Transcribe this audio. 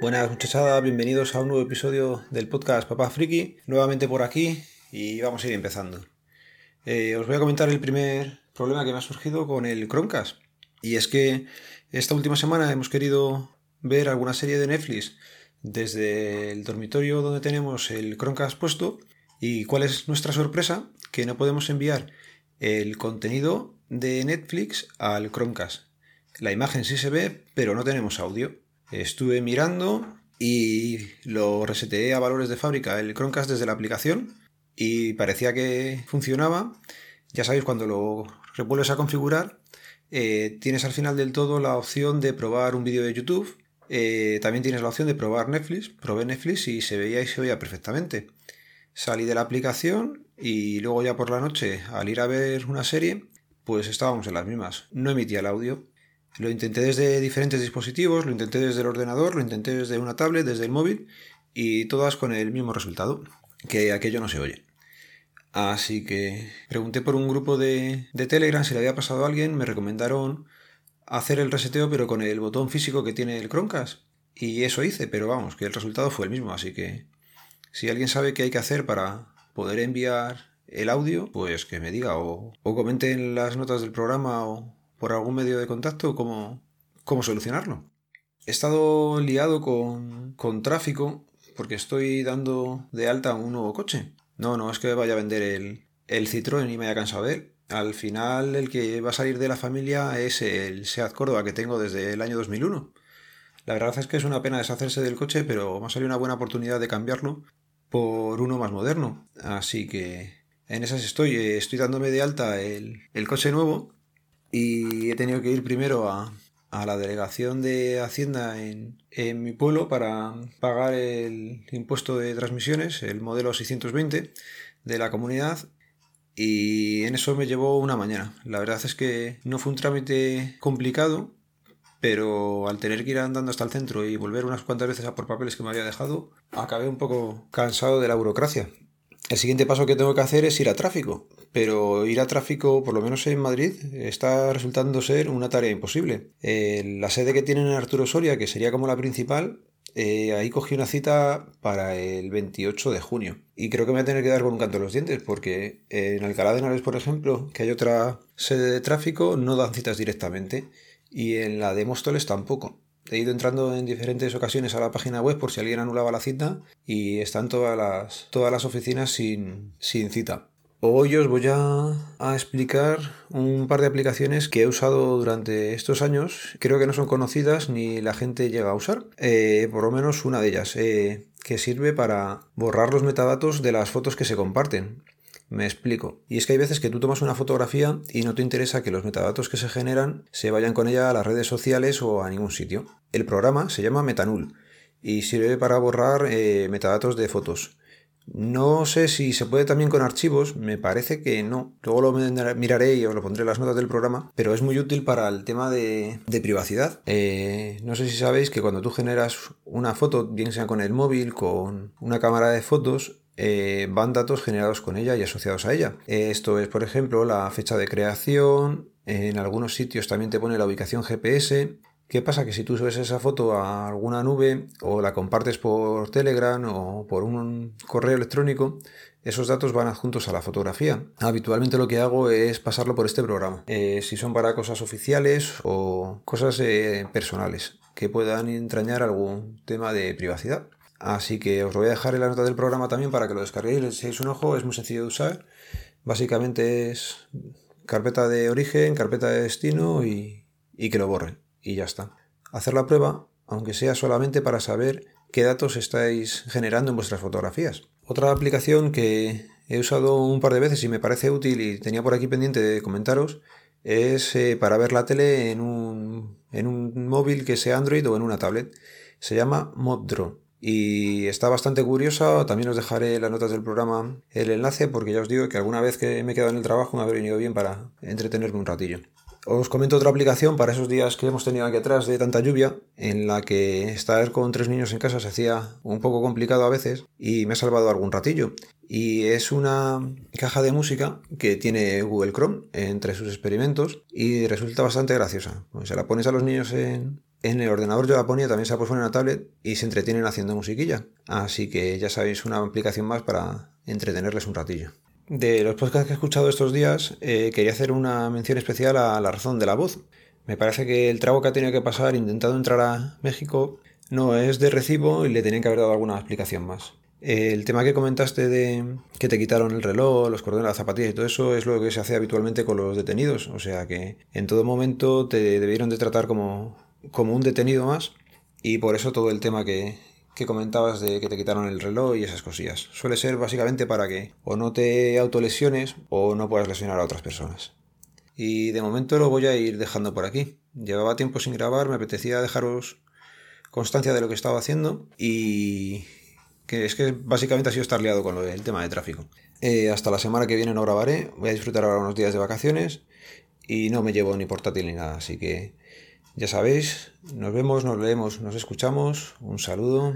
Buenas muchachadas, bienvenidos a un nuevo episodio del podcast Papá Friki, nuevamente por aquí y vamos a ir empezando. Eh, os voy a comentar el primer problema que me ha surgido con el Chromecast y es que esta última semana hemos querido ver alguna serie de Netflix desde el dormitorio donde tenemos el Chromecast puesto y cuál es nuestra sorpresa que no podemos enviar el contenido de Netflix al Chromecast. La imagen sí se ve, pero no tenemos audio. Estuve mirando y lo reseteé a valores de fábrica el Chromecast desde la aplicación y parecía que funcionaba. Ya sabéis, cuando lo vuelves a configurar, eh, tienes al final del todo la opción de probar un vídeo de YouTube. Eh, también tienes la opción de probar Netflix. Probé Netflix y se veía y se oía perfectamente. Salí de la aplicación y luego ya por la noche, al ir a ver una serie, pues estábamos en las mismas. No emitía el audio. Lo intenté desde diferentes dispositivos, lo intenté desde el ordenador, lo intenté desde una tablet, desde el móvil y todas con el mismo resultado, que aquello no se oye. Así que pregunté por un grupo de, de Telegram si le había pasado a alguien, me recomendaron hacer el reseteo pero con el botón físico que tiene el Chromecast. Y eso hice, pero vamos, que el resultado fue el mismo, así que si alguien sabe qué hay que hacer para poder enviar el audio, pues que me diga o, o comente en las notas del programa o, por algún medio de contacto cómo, cómo solucionarlo. He estado liado con, con tráfico porque estoy dando de alta un nuevo coche. No, no es que vaya a vender el, el Citroën y me haya cansado de él. Al final el que va a salir de la familia es el Seat Córdoba que tengo desde el año 2001. La verdad es que es una pena deshacerse del coche, pero me ha salido una buena oportunidad de cambiarlo por uno más moderno. Así que en esas estoy. Estoy dándome de alta el, el coche nuevo y he tenido que ir primero a, la delegación de Hacienda en, mi pueblo para pagar el impuesto de transmisiones, el modelo 620 de la comunidad y en eso me llevó una mañana. La verdad es que no fue un trámite complicado, pero al tener que ir andando hasta el centro y volver unas cuantas veces a por papeles que me había dejado, acabé un poco cansado de la burocracia. El siguiente paso que tengo que hacer es ir a tráfico, pero ir a tráfico, por lo menos en Madrid, está resultando ser una tarea imposible. Eh, la sede que tienen en Arturo Soria, que sería como la principal, eh, ahí cogí una cita para el 28 de junio. Y creo que me voy a tener que dar con un canto en los dientes, porque en Alcalá de Henares, por ejemplo, que hay otra sede de tráfico, no dan citas directamente. Y en la de Móstoles tampoco. He ido entrando en diferentes ocasiones a la página web por si alguien anulaba la cita y están todas las, todas las oficinas sin, cita. Hoy os voy a, explicar un par de aplicaciones que he usado durante estos años. Creo que no son conocidas ni la gente llega a usar. Eh, por lo menos una de ellas, eh, que sirve para borrar los metadatos de las fotos que se comparten. Me explico. Y es que hay veces que tú tomas una fotografía y no te interesa que los metadatos que se generan se vayan con ella a las redes sociales o a ningún sitio. El programa se llama Metanul y sirve para borrar eh, metadatos de fotos. No sé si se puede también con archivos, me parece que no. Luego lo miraré y os lo pondré en las notas del programa, pero es muy útil para el tema de, privacidad. Eh, no sé si sabéis que cuando tú generas una foto, bien sea con el móvil, con una cámara de fotos, eh, van datos generados con ella y asociados a ella. Esto es, por ejemplo, la fecha de creación, en algunos sitios también te pone la ubicación GPS. ¿Qué pasa? Que si tú subes esa foto a alguna nube o la compartes por Telegram o por un correo electrónico, esos datos van adjuntos a la fotografía. Habitualmente lo que hago es pasarlo por este programa, eh, si son para cosas oficiales o cosas eh, personales que puedan entrañar algún tema de privacidad. Así que os lo voy a dejar en la nota del programa también para que lo descarguéis y le echéis un ojo. Es muy sencillo de usar. Básicamente es carpeta de origen, carpeta de destino y, que lo borre. Y ya está. Hacer la prueba, aunque sea solamente para saber qué datos estáis generando en vuestras fotografías. Otra aplicación que he usado un par de veces y me parece útil y tenía por aquí pendiente de comentaros es eh, para ver la tele en un, en un móvil que sea Android o en una tablet. Se llama Moddraw y está bastante curiosa. También os dejaré en las notas del programa el enlace porque ya os digo que alguna vez que me he quedado en el trabajo me ha venido bien para entretenerme un ratillo. Os comento otra aplicación para esos días que hemos tenido aquí atrás de tanta lluvia, en la que estar con tres niños en casa se hacía un poco complicado a veces y me ha salvado algún ratillo. Y es una caja de música que tiene Google Chrome entre sus experimentos y resulta bastante graciosa. Pues se la pones a los niños en, en el ordenador yo la ponía, también se la puesto en la tablet y se entretienen haciendo musiquilla. Así que ya sabéis, una aplicación más para entretenerles un ratillo. De los podcasts que he escuchado estos días, eh, quería hacer una mención especial a La razón de la voz. Me parece que el trago que ha tenido que pasar intentando entrar a México no es de recibo y le tenían que haber dado alguna explicación más. El tema que comentaste de que te quitaron el reloj, los cordones, las zapatillas y todo eso es lo que se hace habitualmente con los detenidos. O sea que en todo momento te debieron de tratar como, como un detenido más y por eso todo el tema que, que comentabas de que te quitaron el reloj y esas cosillas. Suele ser básicamente para que o no te autolesiones o no puedas lesionar a otras personas. Y de momento lo voy a ir dejando por aquí. Llevaba tiempo sin grabar, me apetecía dejaros constancia de lo que estaba haciendo y que es que básicamente ha sido estar liado con el tema de tráfico. Eh, hasta la semana que viene no grabaré, voy a disfrutar ahora unos días de vacaciones y no me llevo ni portátil ni nada, así que ya sabéis, nos vemos, nos leemos, nos escuchamos. Un saludo.